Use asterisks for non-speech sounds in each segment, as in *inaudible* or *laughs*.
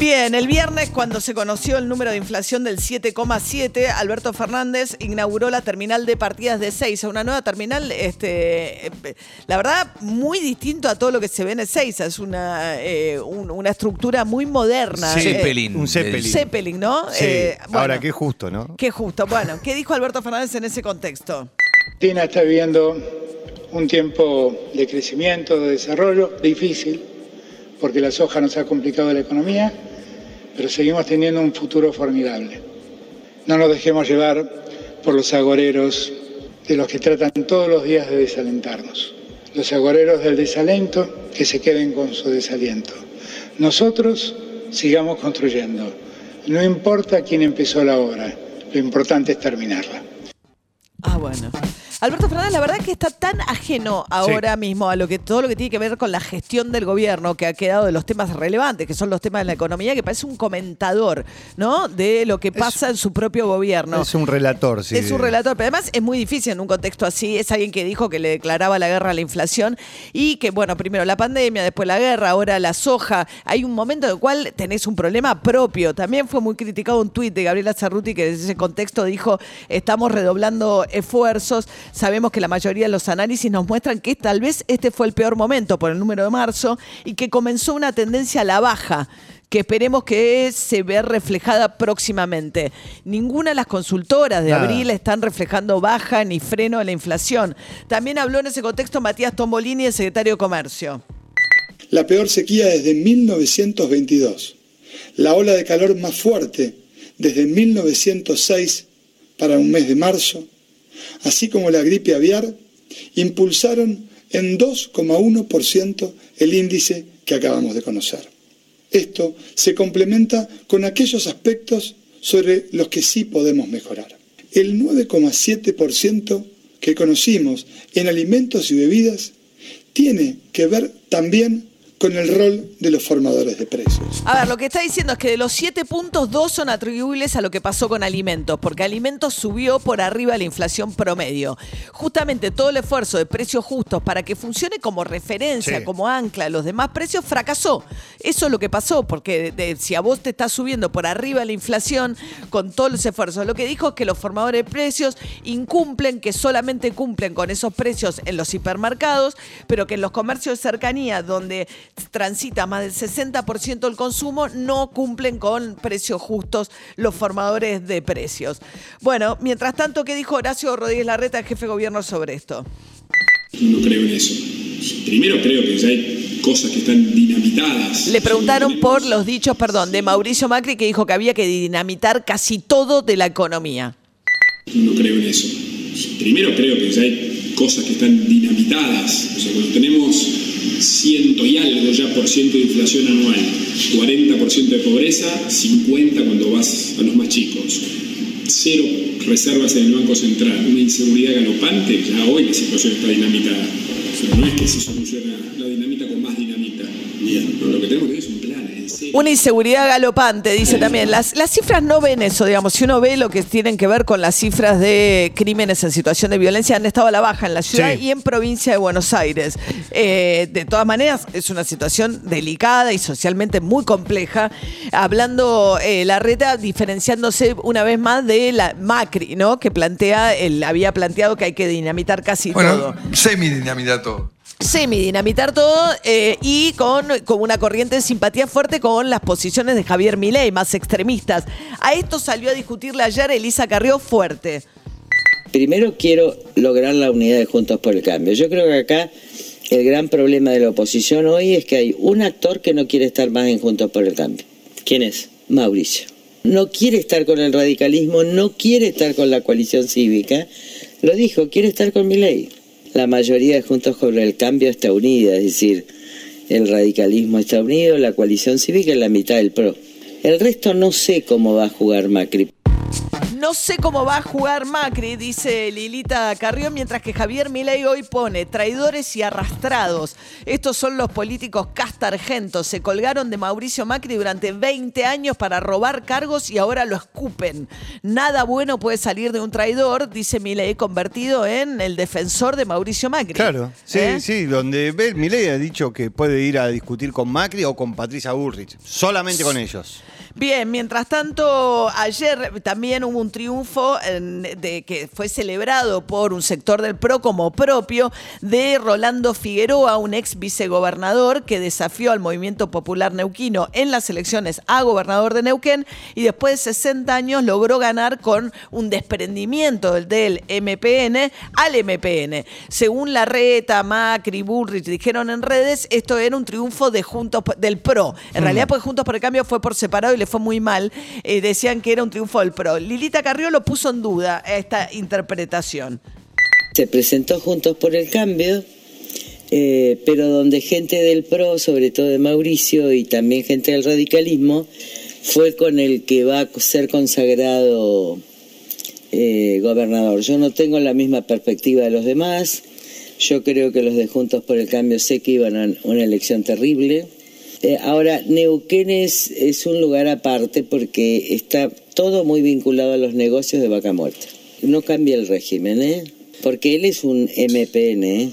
Bien, el viernes cuando se conoció el número de inflación del 7,7, Alberto Fernández inauguró la terminal de partidas de 6, una nueva terminal, este, eh, la verdad, muy distinto a todo lo que se ve en Ezeiza, es una, eh, un- una estructura muy moderna. Sí, Eh, Zeppelin. Un Zeppelin. Zeppelin, ¿no? Sí. Eh, bueno, Ahora, qué justo, ¿no? Qué justo. Bueno, ¿qué dijo Alberto Fernández en ese contexto? Argentina está viviendo un tiempo de crecimiento, de desarrollo difícil, porque la soja nos ha complicado la economía, pero seguimos teniendo un futuro formidable. No nos dejemos llevar por los agoreros de los que tratan todos los días de desalentarnos. Los agoreros del desalento que se queden con su desaliento. Nosotros sigamos construyendo. No importa quién empezó la obra, lo importante es terminarla. Ah, bueno. Alberto Fernández, la verdad que está tan ajeno ahora mismo a lo que todo lo que tiene que ver con la gestión del gobierno, que ha quedado de los temas relevantes, que son los temas de la economía, que parece un comentador, ¿no? De lo que pasa en su propio gobierno. Es un relator, sí. Es un relator, pero además es muy difícil en un contexto así. Es alguien que dijo que le declaraba la guerra a la inflación y que, bueno, primero la pandemia, después la guerra, ahora la soja. Hay un momento en el cual tenés un problema propio. También fue muy criticado un tuit de Gabriela Cerruti que desde ese contexto dijo, estamos redoblando esfuerzos. Sabemos que la mayoría de los análisis nos muestran que tal vez este fue el peor momento por el número de marzo y que comenzó una tendencia a la baja que esperemos que se vea reflejada próximamente. Ninguna de las consultoras de Nada. abril están reflejando baja ni freno de la inflación. También habló en ese contexto Matías Tombolini, el secretario de Comercio. la peor sequía desde 1922, la ola de calor más fuerte desde 1906 para un mes de marzo, así como la gripe aviar, impulsaron en 2,1% el índice que acabamos de conocer. Esto se complementa con aquellos aspectos sobre los que sí podemos mejorar. El 9,7% que conocimos en alimentos y bebidas tiene que ver también con el rol de los formadores de precios. A ver, lo que está diciendo es que de los siete puntos, dos son atribuibles a lo que pasó con alimentos, porque alimentos subió por arriba de la inflación promedio. Justamente todo el esfuerzo de precios justos para que funcione como referencia, Sí. como ancla a los demás precios, fracasó. Eso es lo que pasó, porque de- de- si a vos te está subiendo por arriba la inflación con todos los esfuerzos, lo que dijo es que los formadores de precios incumplen, que solamente cumplen con esos precios en los hipermercados, pero que en los comercios de cercanía, donde transita más del 60% del consumo, no cumplen con precios justos los formadores de precios. Bueno, mientras tanto, ¿qué dijo Horacio Rodríguez Larreta, jefe de gobierno, sobre esto? No creo en eso. Primero creo que ya hay cosas que están dinamitadas. Le preguntaron por los dichos, perdón, de Mauricio Macri, que dijo que había que dinamitar casi todo de la economía. No creo en eso. Primero creo que ya hay cosas que están dinamitadas. O sea, cuando tenemos ciento y algo ya por ciento de inflación anual, 40% de pobreza, 50 cuando vas a los más chicos, cero reservas en el Banco Central, una inseguridad galopante, ya hoy la situación está dinamitada. O sea, no es que se soluciona la dinamita con más dinamita. No, lo que tenemos que es un Una inseguridad galopante, dice también. Las, las cifras no ven eso, digamos. Si uno ve lo que tienen que ver con las cifras de crímenes en situación de violencia, han estado a la baja en la ciudad Sí. y en provincia de Buenos Aires. Eh, de todas maneras, es una situación delicada y socialmente muy compleja. Hablando eh, la reta, diferenciándose una vez más de la Macri, ¿no? Que plantea, él había planteado que hay que dinamitar casi Bueno, todo semi-dinamita todo. Semidinamitar todo eh, y con, con una corriente de simpatía fuerte con las posiciones de Javier Milei, más extremistas. A esto salió a discutirle ayer Elisa Carrió fuerte. Primero quiero lograr la unidad de Juntos por el Cambio. Yo creo que acá el gran problema de la oposición hoy es que hay un actor que no quiere estar más en Juntos por el Cambio. ¿Quién es? Mauricio. No quiere estar con el radicalismo, no quiere estar con la coalición cívica. Lo dijo, quiere estar con mi ley. La mayoría de Juntos por el Cambio está unida, es decir, el radicalismo está unido, la coalición cívica es la mitad del PRO. El resto no sé cómo va a jugar Macri. No sé cómo va a jugar Macri, dice Lilita Carrión, mientras que Javier Milei hoy pone traidores y arrastrados. Estos son los políticos castargentos. Se colgaron de Mauricio Macri durante 20 años para robar cargos y ahora lo escupen. Nada bueno puede salir de un traidor, dice Milei, convertido en el defensor de Mauricio Macri. Claro, sí, ¿Eh? sí, donde Milei ha dicho que puede ir a discutir con Macri o con Patricia Bullrich, solamente con ellos. Bien, mientras tanto, ayer también hubo un triunfo en- de, que fue celebrado por un sector del PRO como propio de Rolando Figueroa, un ex vicegobernador que desafió al movimiento popular neuquino en las elecciones a gobernador de Neuquén y después de 60 años logró ganar con un desprendimiento del, del MPN al MPN. Según la reta, Macri, Bullrich dijeron en redes, esto era un triunfo de Juntos del PRO. En realidad, pues Juntos por el Cambio fue por separado y le fue muy mal. Eh, decían que era un triunfo del PRO. Lilita Carrió lo puso en duda esta interpretación. Se presentó Juntos por el Cambio, eh, pero donde gente del PRO, sobre todo de Mauricio y también gente del radicalismo, fue con el que va a ser consagrado eh, gobernador. Yo no tengo la misma perspectiva de los demás. Yo creo que los de Juntos por el Cambio sé que iban a una elección terrible. Eh, ahora, Neuquén es, es un lugar aparte porque está todo muy vinculado a los negocios de vaca muerta. No cambia el régimen, ¿eh? Porque él es un MPN, ¿eh?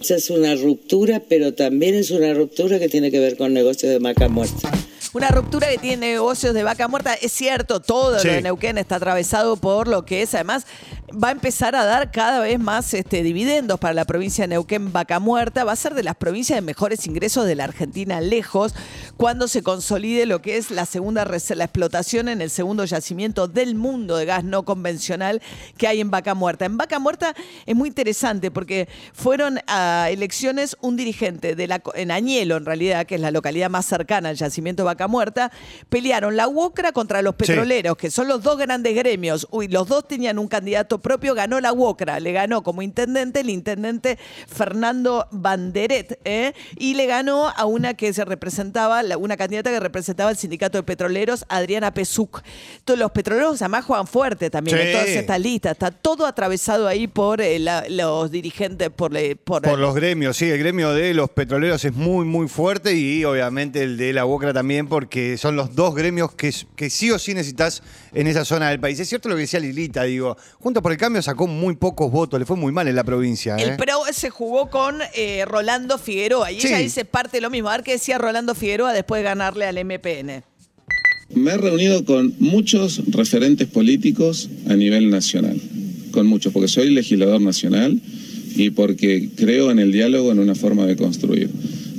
Esa es una ruptura, pero también es una ruptura que tiene que ver con negocios de vaca muerta. Una ruptura que tiene negocios de vaca muerta. Es cierto, todo Sí. lo de Neuquén está atravesado por lo que es. Además, va a empezar a dar cada vez más este, dividendos para la provincia de Neuquén, vaca muerta. Va a ser de las provincias de mejores ingresos de la Argentina lejos cuando se consolide lo que es la segunda la explotación en el segundo yacimiento del mundo de gas no convencional que hay en Vaca Muerta. En Vaca Muerta es muy interesante porque fueron a elecciones un dirigente de la en Añelo, en realidad, que es la localidad más cercana al yacimiento de Vaca Muerta, pelearon la UOCRA contra los petroleros, que son los dos grandes gremios. Uy, los dos tenían un candidato propio, ganó la UOCRA, le ganó como intendente el intendente Fernando Banderet, ¿eh? y le ganó a una que se representaba, una candidata que representaba el sindicato de petroleros, Adriana Pesuc. Todos los petroleros además juegan fuerte también Sí. en todas estas listas. Está todo atravesado ahí por eh, la- los dirigentes, por, le- por, Por los gremios, sí, el gremio de los petroleros es muy, muy fuerte y obviamente el de la UOCRA también, porque son los dos gremios que, que sí o sí necesitas en esa zona del país. Es cierto lo que decía Lilita, digo, Juntos por el Cambio sacó muy pocos votos, le fue muy mal en la provincia. ¿eh? El PRO se jugó con eh, Rolando Figueroa y Sí. ella dice parte de lo mismo. A ver qué decía Rolando Figueroa después de ganarle al MPN. Me he reunido con muchos referentes políticos a nivel nacional, con muchos, porque soy legislador nacional y porque creo en el diálogo en una forma de construir.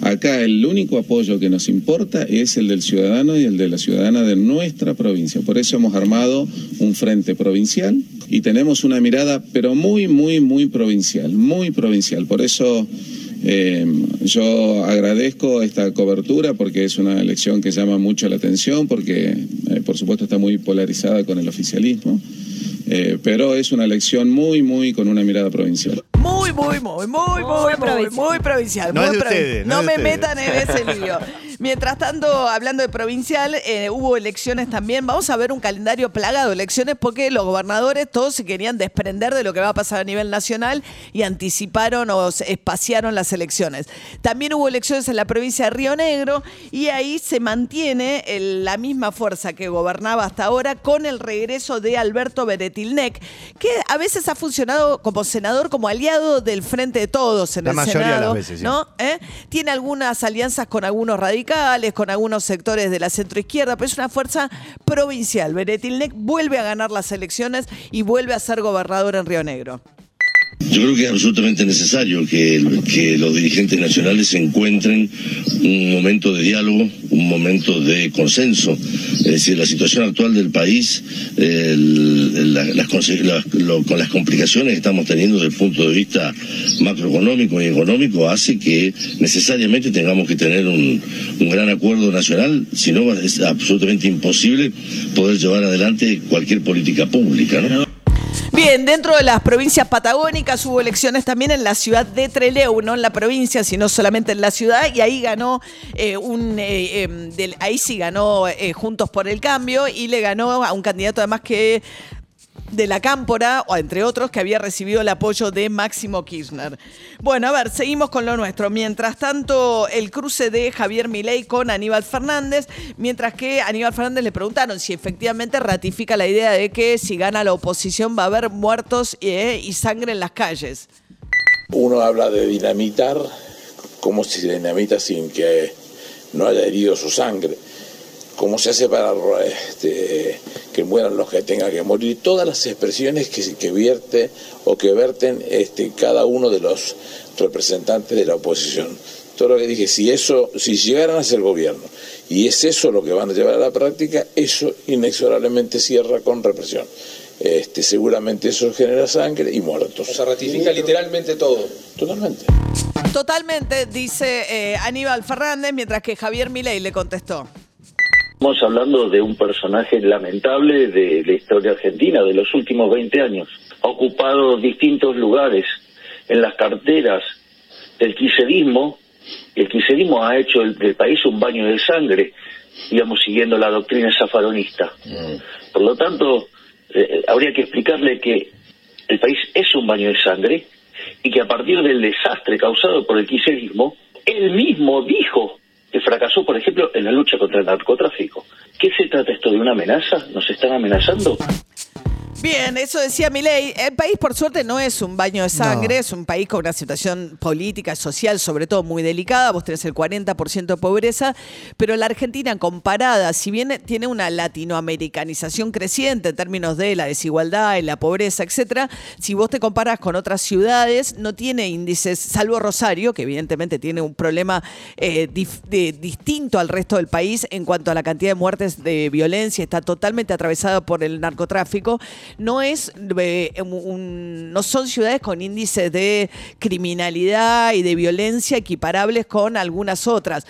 Acá el único apoyo que nos importa es el del ciudadano y el de la ciudadana de nuestra provincia. Por eso hemos armado un frente provincial y tenemos una mirada, pero muy, muy, muy provincial, muy provincial. Por eso eh, yo agradezco esta cobertura porque es una elección que llama mucho la atención, porque eh, por supuesto está muy polarizada con el oficialismo, eh, pero es una elección muy, muy con una mirada provincial. Muy, muy, muy, muy, muy, muy, provincial. muy provincial. No muy es de provi- ustedes, no No es de me ustedes. metan en ese lío. *laughs* Mientras tanto, hablando de provincial, eh, hubo elecciones también. Vamos a ver un calendario plagado de elecciones porque los gobernadores todos se querían desprender de lo que va a pasar a nivel nacional y anticiparon o espaciaron las elecciones. También hubo elecciones en la provincia de Río Negro y ahí se mantiene el- la misma fuerza que gobernaba hasta ahora con el regreso de Alberto Beretilnec, que a veces ha funcionado como senador, como aliado del Frente de Todos en La el mayoría de las Senado, veces, sí. ¿no? ¿Eh? Tiene algunas alianzas con algunos radicales, con algunos sectores de la centroizquierda, pero es una fuerza provincial. Beretilnec vuelve a ganar las elecciones y vuelve a ser gobernador en Río Negro. Yo creo que es absolutamente necesario que, los dirigentes nacionales encuentren un momento de diálogo, un momento de consenso. Es decir, la situación actual del país, la- las, las- lo- con las complicaciones que estamos teniendo desde el punto de vista macroeconómico y económico, hace que necesariamente tengamos que tener un, gran acuerdo nacional, si no es absolutamente imposible poder llevar adelante cualquier política pública. Bien, dentro de las provincias patagónicas hubo elecciones también en la ciudad de Trelew, no en la provincia, sino solamente en la ciudad, y ahí ganó eh, un, eh, em, ahí sí ganó eh, Juntos por el Cambio y le ganó a un candidato además que de la Cámpora, o entre otros, que había recibido el apoyo de Máximo Kirchner. Bueno, a ver, seguimos con lo nuestro. Mientras tanto, el cruce de Javier Milei con Aníbal Fernández, mientras que Aníbal Fernández le preguntaron si efectivamente ratifica la idea de que si gana la oposición va a haber muertos eh, y sangre en las calles. Uno habla de dinamitar, cómo se dinamita sin que no haya herido su sangre, cómo se hace para este, que mueran los que tengan que morir, todas las expresiones que, que vierte o que verten este, cada uno de los representantes de la oposición. Todo lo que dije, si eso, si llegaran a ser gobierno y es eso lo que van a llevar a la práctica, eso inexorablemente cierra con represión. Este, seguramente eso genera sangre y muertos. O sea, ratifica literalmente todo. Totalmente. Totalmente, dice eh, Aníbal Fernández, mientras que Javier Milei le contestó. Estamos hablando de un personaje lamentable de la historia argentina de los últimos 20 años. Ha ocupado distintos lugares en las carteras del quiserismo. El quiserismo ha hecho del país un baño de sangre, digamos, siguiendo la doctrina zafaronista. Por lo tanto, eh, habría que explicarle que el país es un baño de sangre y que a partir del desastre causado por el quiserismo, él mismo dijo que fracasó, por ejemplo, en la lucha contra el narcotráfico. ¿Qué se trata esto de una amenaza? ¿Nos están amenazando? Bien, eso decía Milei. El país, por suerte, no es un baño de sangre, es un país con una situación política, social, sobre todo muy delicada. Vos tenés el 40% de pobreza, pero la Argentina, comparada, si bien tiene una latinoamericanización creciente en términos de la desigualdad y la pobreza, etcétera, si vos te comparas con otras ciudades, no tiene índices, salvo Rosario, que evidentemente tiene un problema eh, de- distinto al resto del país en cuanto a la cantidad de muertes de violencia, está totalmente atravesada por el narcotráfico no es eh, un- no son ciudades con índices de criminalidad y de violencia equiparables con algunas otras.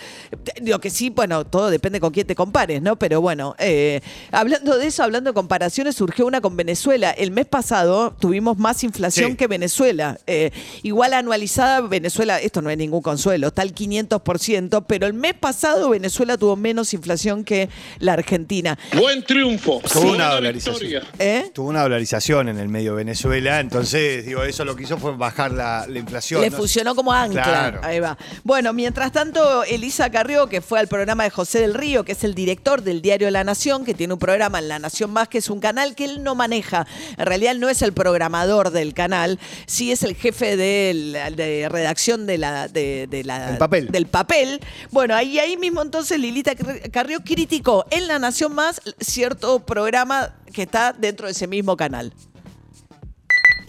Lo que sí, bueno, todo depende con quién te compares, ¿no? Pero bueno, eh, hablando de eso, hablando de comparaciones, surgió una con Venezuela. El mes pasado tuvimos más inflación Sí. que Venezuela. Eh, igual anualizada, Venezuela, esto no es ningún consuelo, está al 500%, pero el mes pasado Venezuela tuvo menos inflación que la Argentina. Buen triunfo. Tuvo una dolarización. ¿Eh? Tuvo una dolarización en el medio de Venezuela, entonces, digo, eso lo que hizo fue bajar la, la inflación. Le ¿no? funcionó como ancla. Claro. Ahí va. Bueno, mientras tanto, Elisa Carrió, que fue al programa de José del Río, que es el director del diario La Nación, que tiene un programa en La Nación Más, que es un canal que él no maneja. En realidad él no es el programador del canal, sí es el jefe de, redacción de la, de, de la- El papel. del papel. Bueno, ahí, ahí mismo entonces Lilita Carrió criticó en La Nación Más cierto programa que está dentro de ese mismo canal.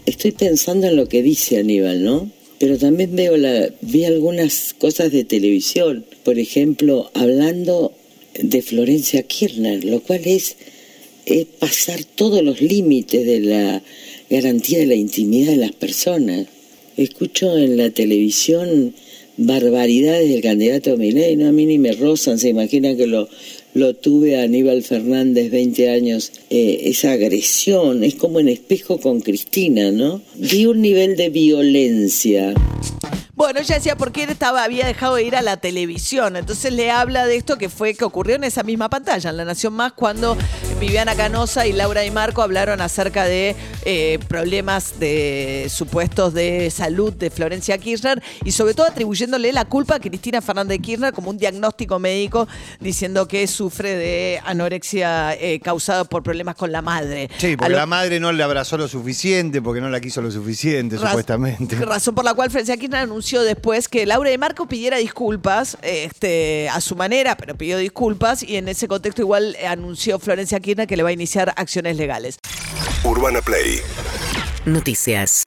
Estoy pensando en lo que dice Aníbal, ¿no? Pero también veo la, vi algunas cosas de televisión, por ejemplo, hablando de Florencia Kirchner, lo cual es, es pasar todos los límites de la garantía de la intimidad de las personas. Escucho en la televisión barbaridades del candidato Milei, no a mí ni me rozan, se imaginan que lo, lo tuve a Aníbal Fernández 20 años, eh, esa agresión, es como en espejo con Cristina, ¿no? Vi un nivel de violencia. Bueno, ella decía por qué él estaba, había dejado de ir a la televisión. Entonces le habla de esto que fue que ocurrió en esa misma pantalla, en La Nación Más, cuando Viviana Canosa y Laura Di Marco hablaron acerca de eh, problemas de supuestos de salud de Florencia Kirchner y sobre todo atribuyéndole la culpa a Cristina Fernández de Kirchner como un diagnóstico médico diciendo que sufre de anorexia eh, causada por problemas con la madre. Sí, porque lo- la madre no le abrazó lo suficiente, porque no la quiso lo suficiente, Raz- supuestamente. Razón por la cual Florencia Kirchner anunció después que Laura de Marco pidiera disculpas este, a su manera, pero pidió disculpas y en ese contexto igual eh, anunció Florencia Kirchner que le va a iniciar acciones legales. Urbana Play Noticias.